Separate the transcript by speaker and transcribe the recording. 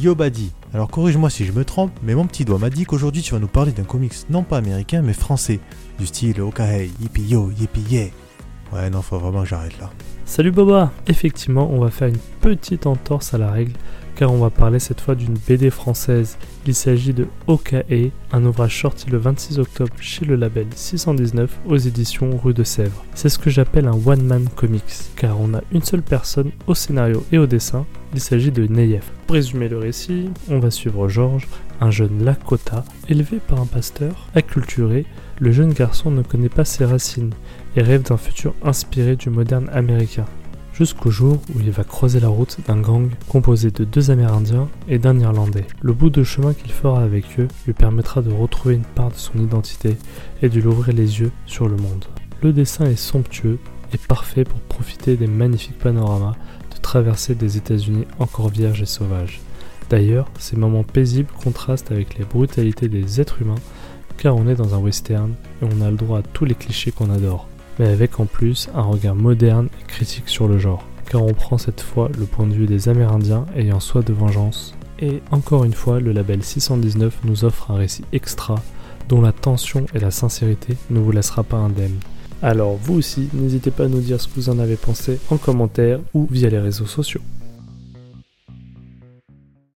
Speaker 1: Yobadi. Alors corrige-moi si je me trompe, mais mon petit doigt m'a dit qu'aujourd'hui tu vas nous parler d'un comics non pas américain mais français, du style Okahei, yippee yo, yippee yeah. Ouais non, faut vraiment que j'arrête là.
Speaker 2: Salut Boba Effectivement, on va faire une petite entorse à la règle car on va parler cette fois d'une BD française. Il s'agit de Okae, un ouvrage sorti le 26 octobre chez le label 619 aux éditions Rue de Sèvres. C'est ce que j'appelle un one-man comics, car on a une seule personne au scénario et au dessin, il s'agit de Neyef. Pour résumer le récit, on va suivre Georges, un jeune Lakota, élevé par un pasteur, acculturé, le jeune garçon ne connaît pas ses racines et rêve d'un futur inspiré du moderne américain jusqu'au jour où il va croiser la route d'un gang composé de deux Amérindiens et d'un Irlandais. Le bout de chemin qu'il fera avec eux lui permettra de retrouver une part de son identité et de lui les yeux sur le monde. Le dessin est somptueux et parfait pour profiter des magnifiques panoramas de traverser des États-Unis encore vierges et sauvages. D'ailleurs, ces moments paisibles contrastent avec les brutalités des êtres humains car on est dans un western et on a le droit à tous les clichés qu'on adore mais avec en plus un regard moderne et critique sur le genre, car on prend cette fois le point de vue des Amérindiens ayant soif de vengeance. Et encore une fois, le label 619 nous offre un récit extra dont la tension et la sincérité ne vous laissera pas indemne. Alors vous aussi, n'hésitez pas à nous dire ce que vous en avez pensé en commentaire ou via les réseaux sociaux.